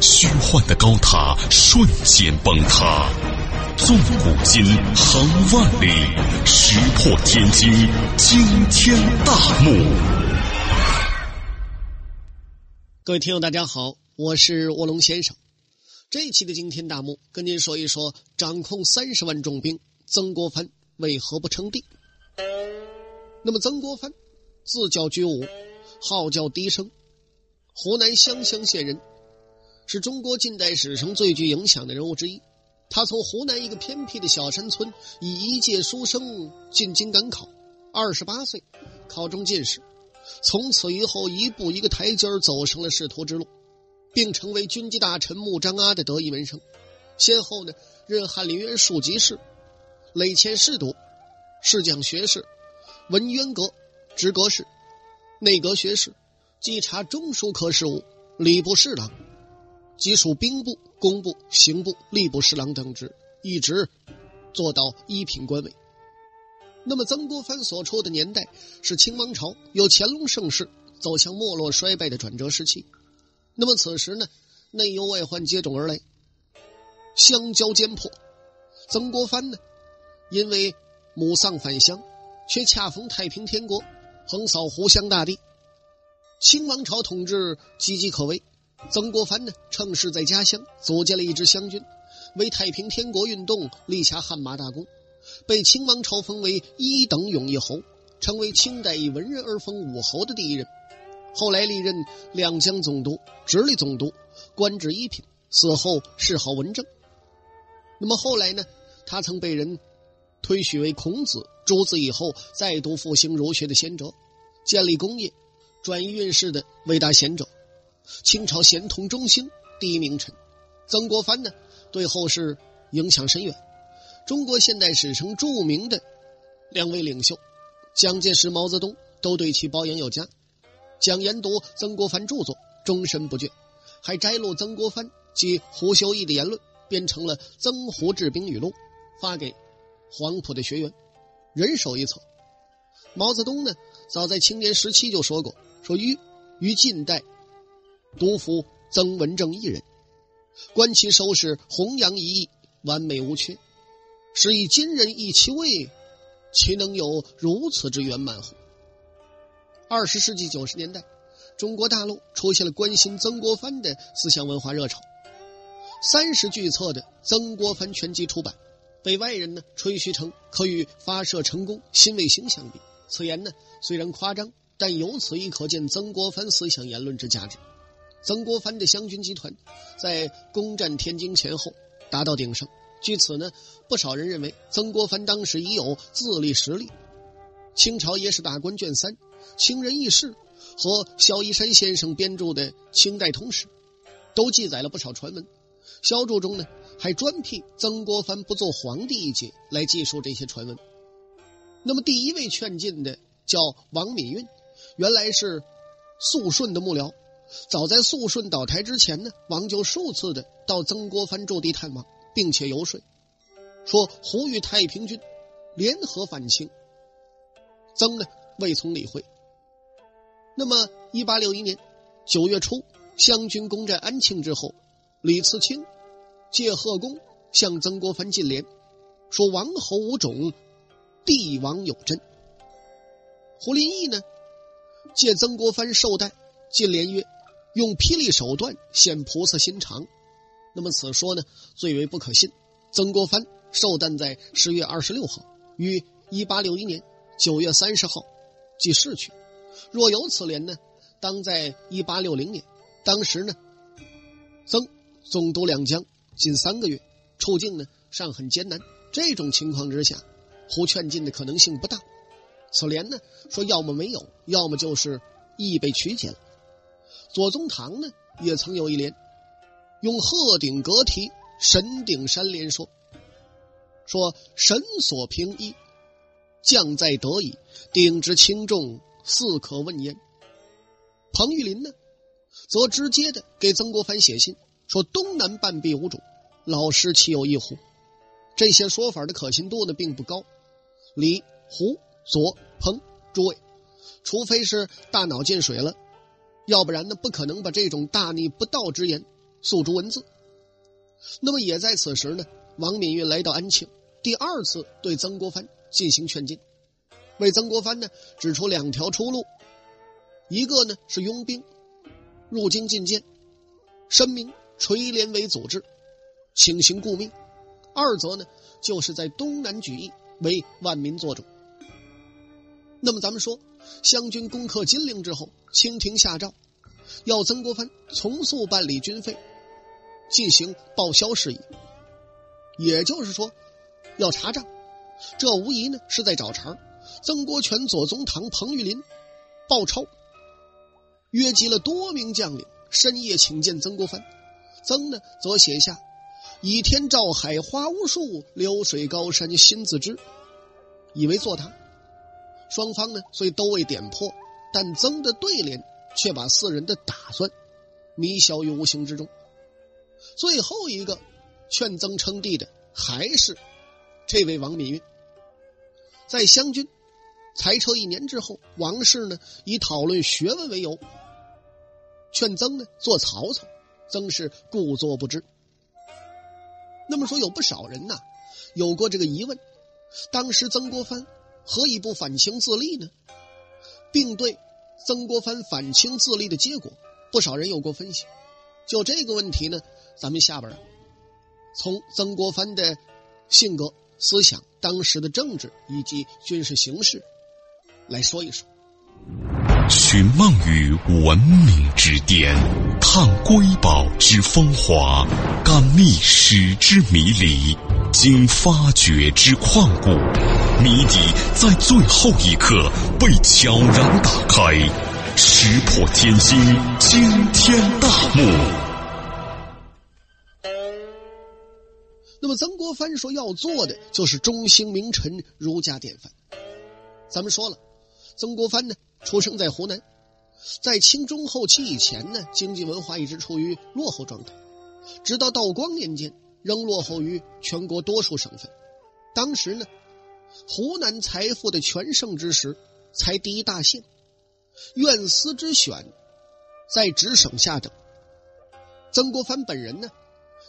虚幻的高塔瞬间崩塌，纵古今，横万里，石破天惊，惊天大幕。各位听友，大家好，我是卧龙先生。这一期的惊天大幕，跟您说一说掌控三十万重兵曾国藩为何不称帝。那么，曾国藩字叫居武，号叫笛声，湖南湘乡县人。是中国近代史上最具影响的人物之一。他从湖南一个偏僻的小山村，以一介书生进京赶考，二十八岁考中进士，从此以后一步一个台阶走上了仕途之路，并成为军机大臣穆彰阿的得意门生。先后呢任翰林院庶吉士、累迁侍读、侍讲学士、文渊阁、直阁士、内阁学士，稽查中书科事务、礼部侍郎。即属兵部、工部、刑部、吏部侍郎等职，一直做到一品官位。那么，曾国藩所处的年代是清王朝由乾隆盛世走向没落衰败的转折时期。那么，此时呢，内忧外患接踵而来，相交煎迫。曾国藩呢，因为母丧返乡，却恰逢太平天国横扫湖湘大地，清王朝统治岌岌可危。曾国藩呢，趁势在家乡组建了一支湘军，为太平天国运动立下汗马大功，被清王朝封为一等永义侯，成为清代以文人而封武侯的第一人。后来历任两江总督、直隶总督，官至一品，死后谥号文正。那么后来呢，他曾被人推许为孔子、朱子以后再度复兴儒学的先哲，建立功业、转移运势的伟大贤者。清朝咸同中兴第一名臣，曾国藩呢，对后世影响深远。中国现代史上著名的两位领袖，蒋介石、毛泽东都对其褒扬有加。蒋研读曾国藩著作，终身不倦，还摘录曾国藩及胡修义的言论，编成了《曾胡治兵语录》，发给黄埔的学员，人手一册。毛泽东呢，早在青年时期就说过：“说于于近代。”督抚曾文正一人，观其收拾弘扬一义，完美无缺。是以今人忆其位，岂能有如此之圆满乎？二十世纪九十年代，中国大陆出现了关心曾国藩的思想文化热潮。三十巨册的《曾国藩全集》出版，被外人呢吹嘘成可与发射成功新卫星相比。此言呢虽然夸张，但由此亦可见曾国藩思想言论之价值。曾国藩的湘军集团在攻占天津前后达到鼎盛。据此呢，不少人认为曾国藩当时已有自立实力。清朝野史大观卷三《清人轶事》和萧一山先生编著的《清代通史》都记载了不少传闻。萧著中呢，还专辟曾国藩不做皇帝一节来记述这些传闻。那么，第一位劝进的叫王敏运，原来是肃顺的幕僚。早在肃顺倒台之前呢，王就数次的到曾国藩驻地探望，并且游说，说胡与太平军联合反清。曾呢未曾理会。那么，一八六一年九月初，湘军攻占安庆之后，李次清借贺公向曾国藩进言，说王侯无种，帝王有真。胡林翼呢借曾国藩寿诞进联曰。用霹雳手段显菩萨心肠，那么此说呢最为不可信。曾国藩寿诞在十月二十六号，于一八六一年九月三十号即逝去。若有此联呢，当在一八六零年，当时呢，曾总督两江仅三个月，处境呢尚很艰难。这种情况之下，胡劝进的可能性不大。此联呢说要么没有，要么就是意被曲解了。左宗棠呢，也曾有一联，用鹤顶阁题神顶山连说：“说神所平一，将在得矣，顶之轻重，似可问焉。”彭玉麟呢，则直接的给曾国藩写信说：“东南半壁无主，老师岂有一虎？”这些说法的可信度呢，并不高。李、胡、左、彭诸位，除非是大脑进水了，要不然呢，不可能把这种大逆不道之言诉诸文字。那么也在此时呢，王敏运来到安庆，第二次对曾国藩进行劝进，为曾国藩呢指出两条出路：一个呢是拥兵入京觐见，申明垂帘为组织，请行顾命；二则呢就是在东南举义，为万民做主。那么咱们说，湘军攻克金陵之后，清廷下诏，要曾国藩从速办理军费。进行报销事宜，也就是说，要查账，这无疑呢是在找茬曾国荃、左宗棠、彭玉麟报抄，约集了多名将领，深夜请见曾国藩。曾呢则写下“倚天照海花无数，流水高山心自知”，以为坐堂。双方呢虽都未点破，但曾的对联却把四人的打算迷消于无形之中。最后一个劝曾称帝的还是这位王敏运。在湘军裁撤一年之后，王氏呢以讨论学问为由，劝曾呢做曹操，曾是故作不知。那么说，有不少人呐有过这个疑问：当时曾国藩何以不反清自立呢？并对曾国藩反清自立的结果，不少人有过分析。就这个问题呢？咱们下边啊，从曾国藩的性格、思想、当时的政治以及军事形势来说一说。寻梦于文明之巅，探瑰宝之风华，感历史之迷离，经发掘之旷古，谜底在最后一刻被悄然打开，石破天惊，惊天大幕。那么曾国藩说要做的就是中兴名臣、儒家典范。咱们说了，曾国藩呢出生在湖南，在清中后期以前呢，经济文化一直处于落后状态，直到道光年间仍落后于全国多数省份。当时呢，湖南财富的全盛之时，才第一大姓，院司之选，在直省下等。曾国藩本人呢，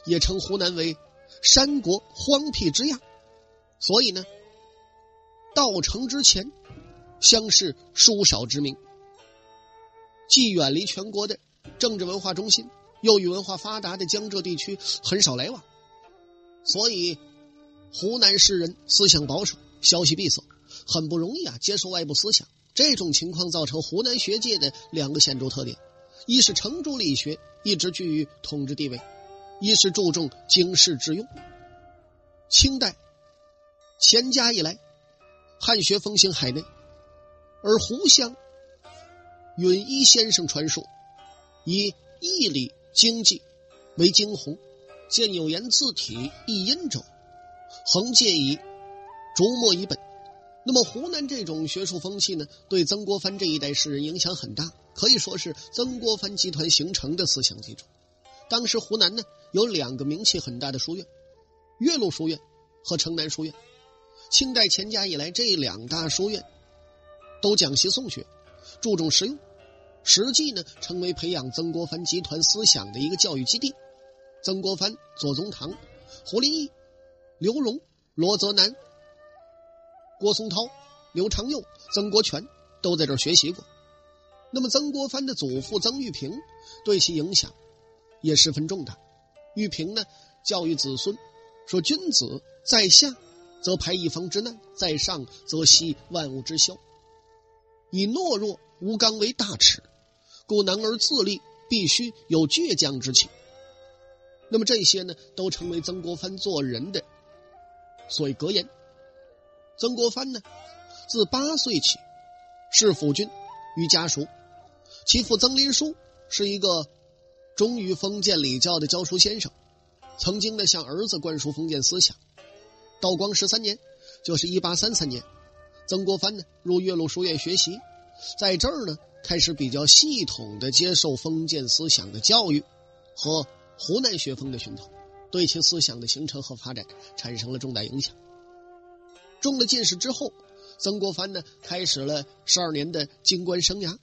也称湖南为。山国荒僻之亚，所以呢，道成之前，乡试书少之名，既远离全国的政治文化中心，又与文化发达的江浙地区很少来往，所以湖南士人思想保守，消息闭塞，很不容易啊接受外部思想。这种情况造成湖南学界的两个显著特点：一是程朱理学一直居于统治地位。一是注重经世致用。清代乾嘉以来，汉学风行海内，而湖湘允一先生传述，以义理经济为惊鸿，见有言字体一音者，横借以逐墨一本。那么湖南这种学术风气呢，对曾国藩这一代诗人影响很大，可以说是曾国藩集团形成的思想基础。当时湖南呢有两个名气很大的书院，岳麓书院和城南书院。清代乾嘉以来，这两大书院都讲习宋学，注重实用，实际呢成为培养曾国藩集团思想的一个教育基地。曾国藩、左宗棠、胡林翼、刘荣、罗泽南、郭松涛、刘长佑、曾国荃都在这儿学习过。那么曾国藩的祖父曾玉平对其影响。也十分重大。玉萍呢，教育子孙说：“君子在下，则排一方之难；在上，则息万物之消。以懦弱无刚为大耻，故男儿自立，必须有倔强之气。”那么这些呢，都成为曾国藩做人的所谓格言。曾国藩呢，自八岁起，是辅军与家塾，其父曾林书是一个。忠于封建礼教的教书先生，曾经呢向儿子灌输封建思想。道光十三年，就是一八三三年，曾国藩呢入岳麓书院学习，在这儿呢开始比较系统的接受封建思想的教育和湖南学风的熏陶，对其思想的形成和发展产生了重大影响。中了进士之后，曾国藩呢开始了十二年的京官生涯。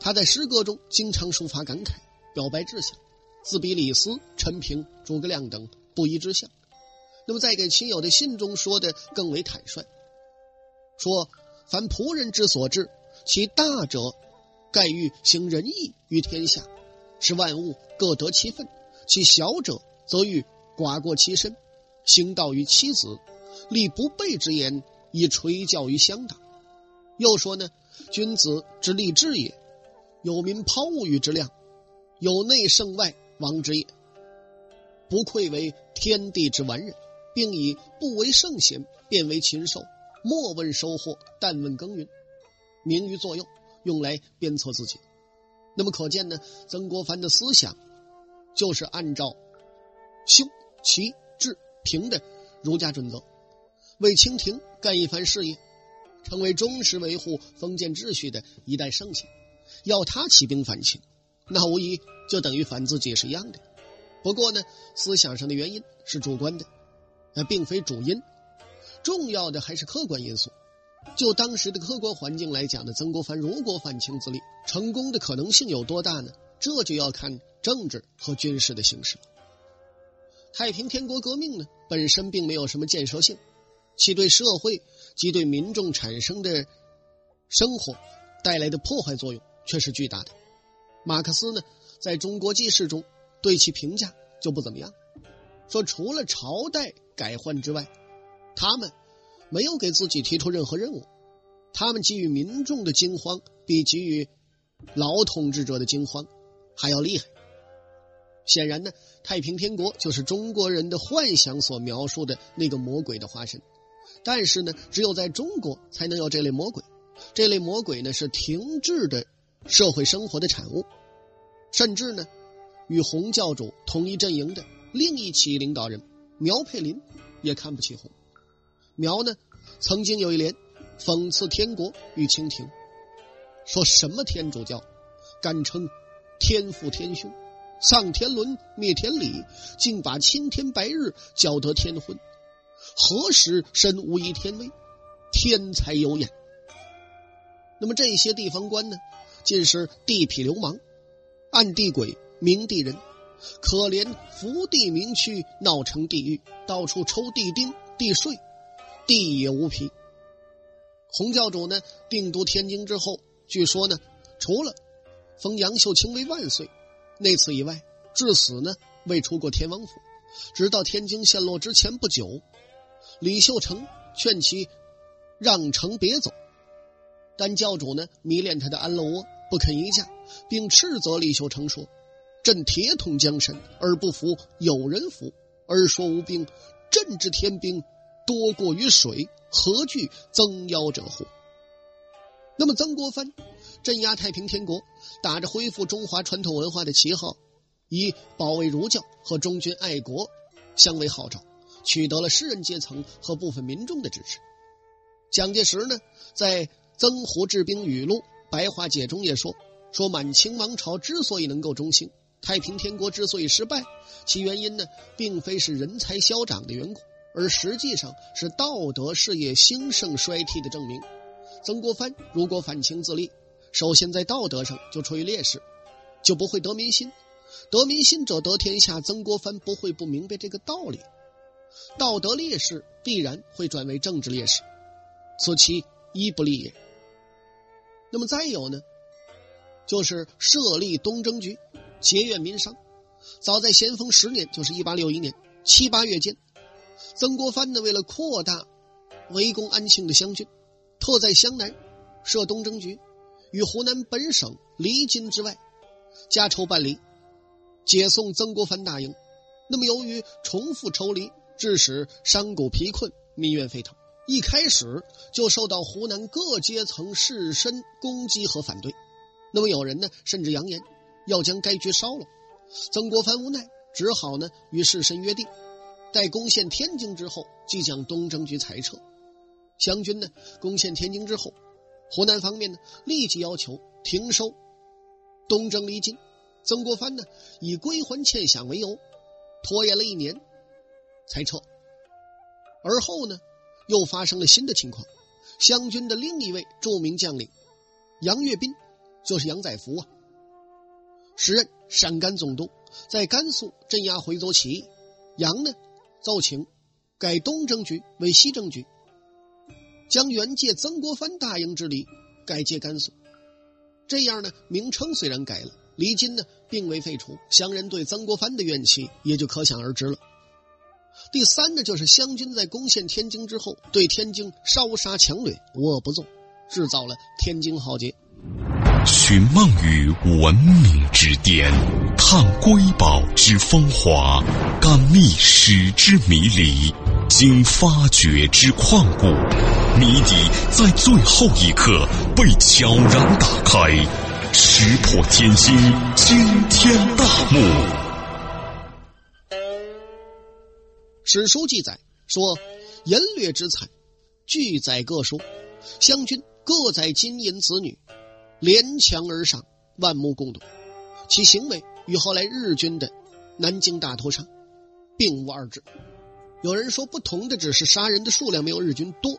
他在诗歌中经常抒发感慨，表白志向，自比李斯、陈平、诸葛亮等不一之相。那么在给亲友的信中说的更为坦率，说：“凡仆人之所至，其大者，盖欲行仁义于天下，使万物各得其分；其小者，则欲寡过其身，行道于妻子，立不备之言，以垂教于乡党。”又说呢：“君子之立志也。”有民抛物欲之量，有内胜外王之也。不愧为天地之完人，并以不为圣贤，便为禽兽。莫问收获，但问耕耘。名于左右，用来鞭策自己。那么可见呢，曾国藩的思想就是按照修、齐、治、平的儒家准则，为清廷干一番事业，成为忠实维护封建秩序的一代圣贤。要他起兵反清，那无疑就等于反自己是一样的。不过呢，思想上的原因是主观的，那并非主因。重要的还是客观因素。就当时的客观环境来讲呢，曾国藩如果反清自立，成功的可能性有多大呢？这就要看政治和军事的形势。太平天国革命呢，本身并没有什么建设性，其对社会及对民众产生的生活带来的破坏作用。却是巨大的。马克思呢，在中国纪事中对其评价就不怎么样，说除了朝代改换之外，他们没有给自己提出任何任务，他们给予民众的惊慌比给予老统治者的惊慌还要厉害。显然呢，太平天国就是中国人的幻想所描述的那个魔鬼的化身，但是呢，只有在中国才能有这类魔鬼，这类魔鬼呢是停滞的。社会生活的产物，甚至呢，与洪教主同一阵营的另一起领导人苗佩林也看不起洪。苗呢，曾经有一联讽刺天国与清廷，说什么天主教，敢称天父天兄，丧天伦灭天理，竟把青天白日搅得天昏，何时身无一天威，天才有眼。那么这些地方官呢？尽是地痞流氓、暗地鬼、明地人，可怜福地民区闹成地狱，到处抽地丁、地税，地也无皮。洪教主呢，定都天津之后，据说呢，除了封杨秀清为万岁，那次以外，至死呢未出过天王府。直到天津陷落之前不久，李秀成劝其让城别走，但教主呢迷恋他的安乐窝。不肯移驾，并斥责李秀成说：“朕铁桶江山而不服有人服，而说无兵，朕之天兵多过于水，何惧增妖者乎？”那么曾国藩镇压太平天国，打着恢复中华传统文化的旗号，以保卫儒教和忠君爱国相为号召，取得了士人阶层和部分民众的支持。蒋介石呢，在《曾胡治兵语录》。白话解中也说，说满清王朝之所以能够中兴，太平天国之所以失败，其原因呢，并非是人才消长的缘故，而实际上是道德事业兴盛衰替的证明。曾国藩如果反清自立，首先在道德上就处于劣势，就不会得民心。得民心者得天下。曾国藩不会不明白这个道理，道德劣势必然会转为政治劣势，此其一不利也。那么再有呢，就是设立东征局，节约民商。早在咸丰十年，就是一八六一年七八月间，曾国藩呢为了扩大围攻安庆的湘军，特在湘南设东征局，与湖南本省离京之外加筹办理，解送曾国藩大营。那么由于重复抽离，致使商贾疲困，民怨沸腾。一开始就受到湖南各阶层士绅攻击和反对，那么有人呢甚至扬言要将该局烧了。曾国藩无奈，只好呢与士绅约定，待攻陷天津之后，即将东征局裁撤。湘军呢攻陷天津之后，湖南方面呢立即要求停收东征离京。曾国藩呢以归还欠饷为由，拖延了一年才撤。而后呢又发生了新的情况，湘军的另一位著名将领杨岳斌，就是杨载福啊，时任陕甘总督，在甘肃镇压回族起义。杨呢奏请改东征局为西征局。将原界曾国藩大营之力改借甘肃，这样呢，名称虽然改了，离京呢并未废除，湘人对曾国藩的怨气也就可想而知了。第三呢，就是湘军在攻陷天津之后，对天津烧杀抢掠，无恶不作，制造了天津浩劫。寻梦于文明之巅，探瑰宝之风华，感历史之迷离，经发掘之旷古。谜底在最后一刻被悄然打开，石破天惊，惊天大幕。史书记载说，淫掠之惨，俱载各书。湘军各载金银子女，连墙而上，万目共睹。其行为与后来日军的南京大屠杀并无二致。有人说，不同的只是杀人的数量没有日军多。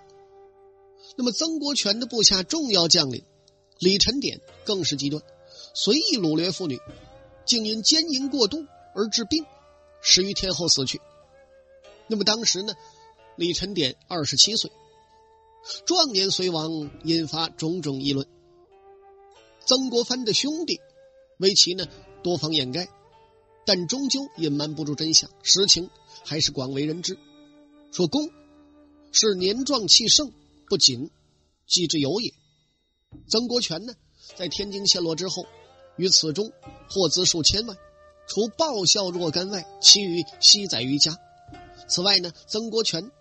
那么，曾国荃的部下重要将领李晨典更是极端，随意掳掠妇女，竟因奸淫过度而致病，十余天后死去。那么当时呢，李晨典二十七岁，壮年虽亡，引发种种议论。曾国藩的兄弟为其呢多方掩盖，但终究隐瞒不住真相，实情还是广为人知。说公是年壮气盛。不仅计之有也。曾国荃呢，在天津陷落之后，于此中获资数千万，除报效若干外，其余悉载于家。此外呢，曾国荃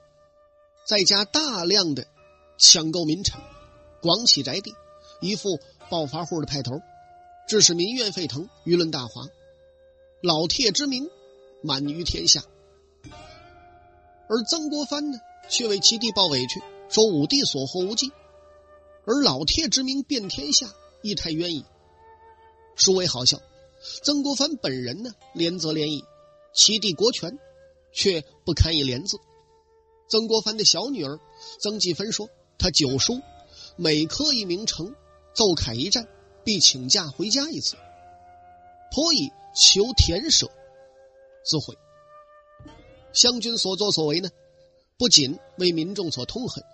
在家大量的抢购民产，广起宅地，一副暴发户的派头，致使民怨沸腾，舆论大哗，老铁之名满于天下。而曾国藩呢，却为其弟报委屈。说武帝所获无尽，而老铁之名遍天下，亦太冤矣。殊为好笑。曾国藩本人呢，连则连矣，其弟国权却不堪一连字。曾国藩的小女儿曾纪芬说：“他九叔每刻一名城，奏凯一战，必请假回家一次，颇以求田舍自毁。湘军所作所为呢，不仅为民众所痛恨。”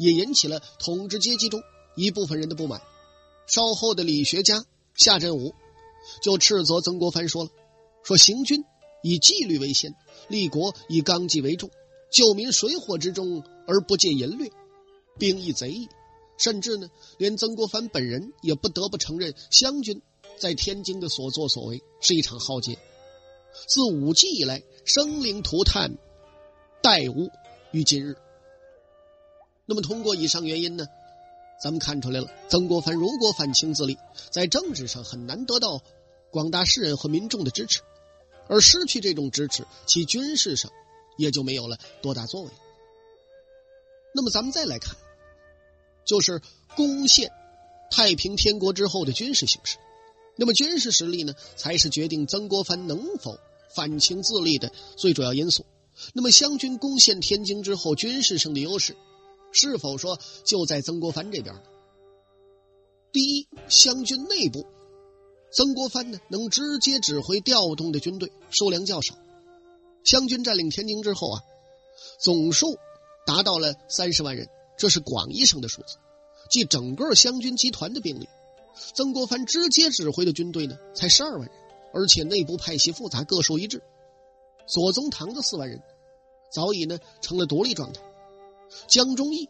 也引起了统治阶级中一部分人的不满。稍后的理学家夏振武就斥责曾国藩说了：“说行军以纪律为先，立国以纲纪为重，救民水火之中而不借淫掠，兵亦贼矣。”甚至呢，连曾国藩本人也不得不承认，湘军在天津的所作所为是一场浩劫。自武纪以来，生灵涂炭，殆无于今日。那么，通过以上原因呢，咱们看出来了，曾国藩如果反清自立，在政治上很难得到广大士人和民众的支持，而失去这种支持，其军事上也就没有了多大作为。那么，咱们再来看，就是攻陷太平天国之后的军事形势。那么，军事实力呢，才是决定曾国藩能否反清自立的最主要因素。那么，湘军攻陷天津之后，军事上的优势。是否说就在曾国藩这边？第一，湘军内部，曾国藩呢能直接指挥调动的军队数量较少。湘军占领天津之后啊，总数达到了三十万人，这是广义上的数字，即整个湘军集团的兵力。曾国藩直接指挥的军队呢才十二万人，而且内部派系复杂，各数一致。左宗棠的四万人，早已呢成了独立状态。江忠义、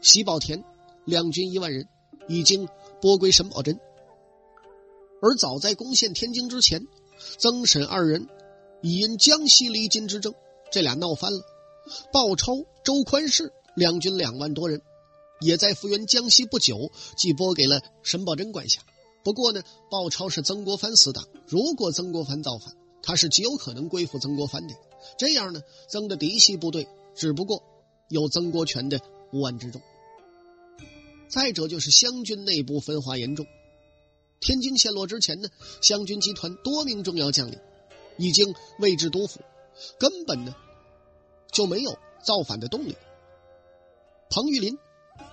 喜宝田两军一万人已经拨归沈葆桢，而早在攻陷天津之前，曾沈二人已因江西离京之争，这俩闹翻了。鲍超、周宽世两军两万多人，也在复原江西不久，即拨给了沈葆桢管辖。不过呢，鲍超是曾国藩死党，如果曾国藩造反，他是极有可能归附曾国藩的。这样呢，曾的嫡系部队只不过有曾国荃的五万之众。再者就是湘军内部分化严重。天津陷落之前呢，湘军集团多名重要将领已经位置督府，根本呢就没有造反的动力。彭玉麟，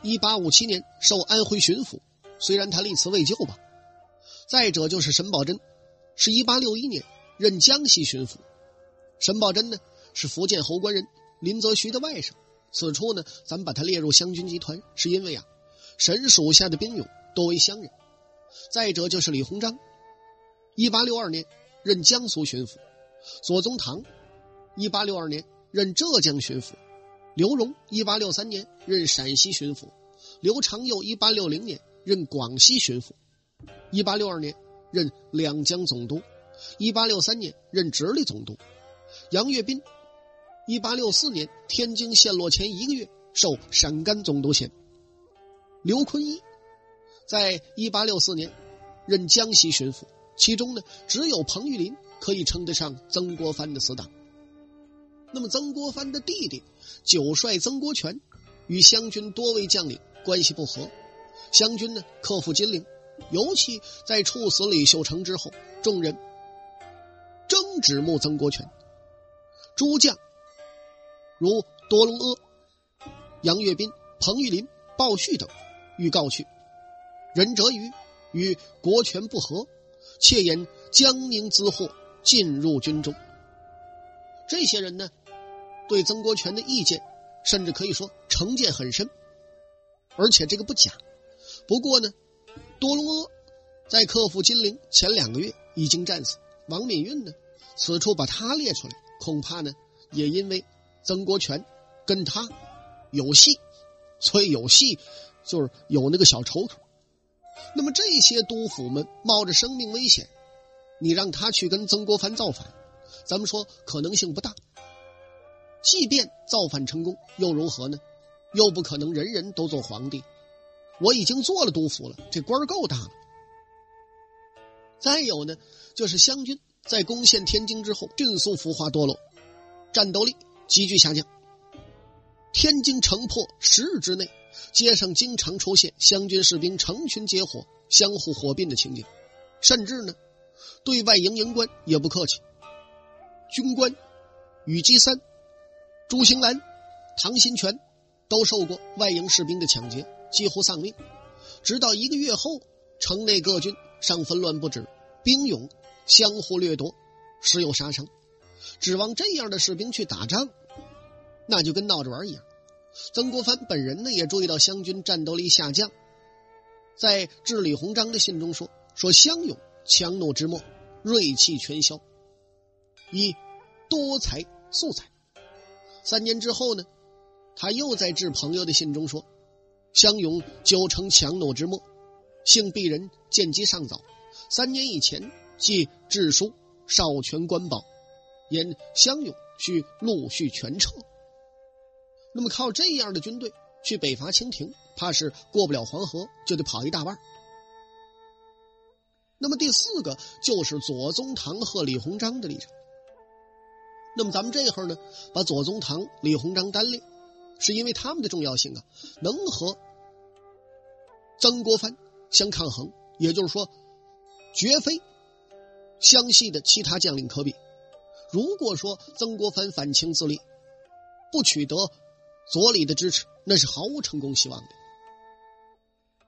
一八五七年受安徽巡抚，虽然他立辞未就吧。再者就是沈葆桢，是一八六一年任江西巡抚。沈葆桢呢是福建侯官人林则徐的外甥。此处呢，咱们把他列入湘军集团，是因为啊，沈属下的兵勇多为湘人。再者就是李鸿章，一八六二年任江苏巡抚；左宗棠，一八六二年任浙江巡抚；刘荣，一八六三年任陕西巡抚；刘长佑，一八六零年任广西巡抚；一八六二年任两江总督；一八六三年任直隶总督；杨岳斌，一八六四年天津陷落前一个月受陕甘总督衔；刘坤一。在一八六四年，任江西巡抚，其中呢，只有彭玉麟可以称得上曾国藩的死党。那么，曾国藩的弟弟九帅曾国荃，与湘军多位将领关系不和，湘军呢克服金陵，尤其在处死李秀成之后，众人争指目曾国荃，诸将如多隆阿、杨岳斌、彭玉麟、鲍旭等，欲告去。任哲瑜与国权不和，窃引江宁资货进入军中。这些人呢，对曾国荃的意见，甚至可以说成见很深，而且这个不假。不过呢，多隆阿在克服金陵前两个月已经战死，王敏运呢，此处把他列出来，恐怕呢，也因为曾国荃跟他有戏，所以有戏就是有那个小仇头。那么这些督府们冒着生命危险，你让他去跟曾国藩造反，咱们说可能性不大。即便造反成功又如何呢？又不可能人人都做皇帝。我已经做了督府了，这官够大了。再有呢，就是湘军在攻陷天津之后迅速腐化堕落，战斗力急剧下降。天津城破十日之内。街上经常出现湘军士兵成群结伙、相互火并的情景，甚至呢，对外营营官也不客气。军官宇基三、朱兴兰、唐新全都受过外营士兵的抢劫，几乎丧命。直到一个月后，城内各军尚纷乱不止，兵勇相互掠夺，时有杀伤。指望这样的士兵去打仗，那就跟闹着玩一样。曾国藩本人呢，也注意到湘军战斗力下降，在致李鸿章的信中说：“说湘勇强弩之末，锐气全消，一多才素才。”三年之后呢，他又在致朋友的信中说：“湘勇久成强弩之末，幸鄙人见机尚早。三年以前即致书少权官报，言湘勇需陆续全撤。”那么靠这样的军队去北伐清廷，怕是过不了黄河，就得跑一大半。那么第四个就是左宗棠和李鸿章的立场。那么咱们这会儿呢，把左宗棠、李鸿章单列，是因为他们的重要性啊，能和曾国藩相抗衡，也就是说，绝非湘系的其他将领可比。如果说曾国藩反清自立，不取得。左李的支持，那是毫无成功希望的。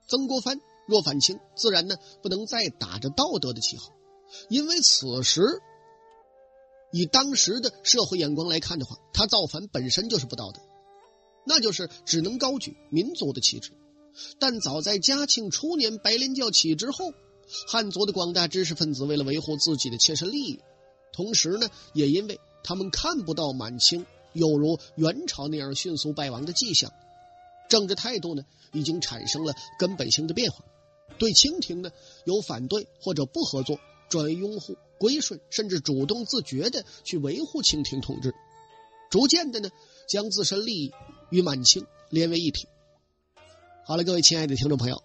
曾国藩若反清，自然呢不能再打着道德的旗号，因为此时以当时的社会眼光来看的话，他造反本身就是不道德，那就是只能高举民族的旗帜。但早在嘉庆初年白莲教起之后，汉族的广大知识分子为了维护自己的切身利益，同时呢也因为他们看不到满清。有如元朝那样迅速败亡的迹象，政治态度呢已经产生了根本性的变化，对清廷呢有反对或者不合作，转为拥护、归顺，甚至主动自觉的去维护清廷统治，逐渐的呢将自身利益与满清连为一体。好了，各位亲爱的听众朋友，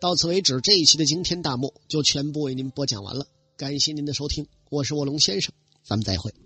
到此为止，这一期的惊天大幕就全部为您播讲完了，感谢您的收听。我是卧龙先生，咱们再会。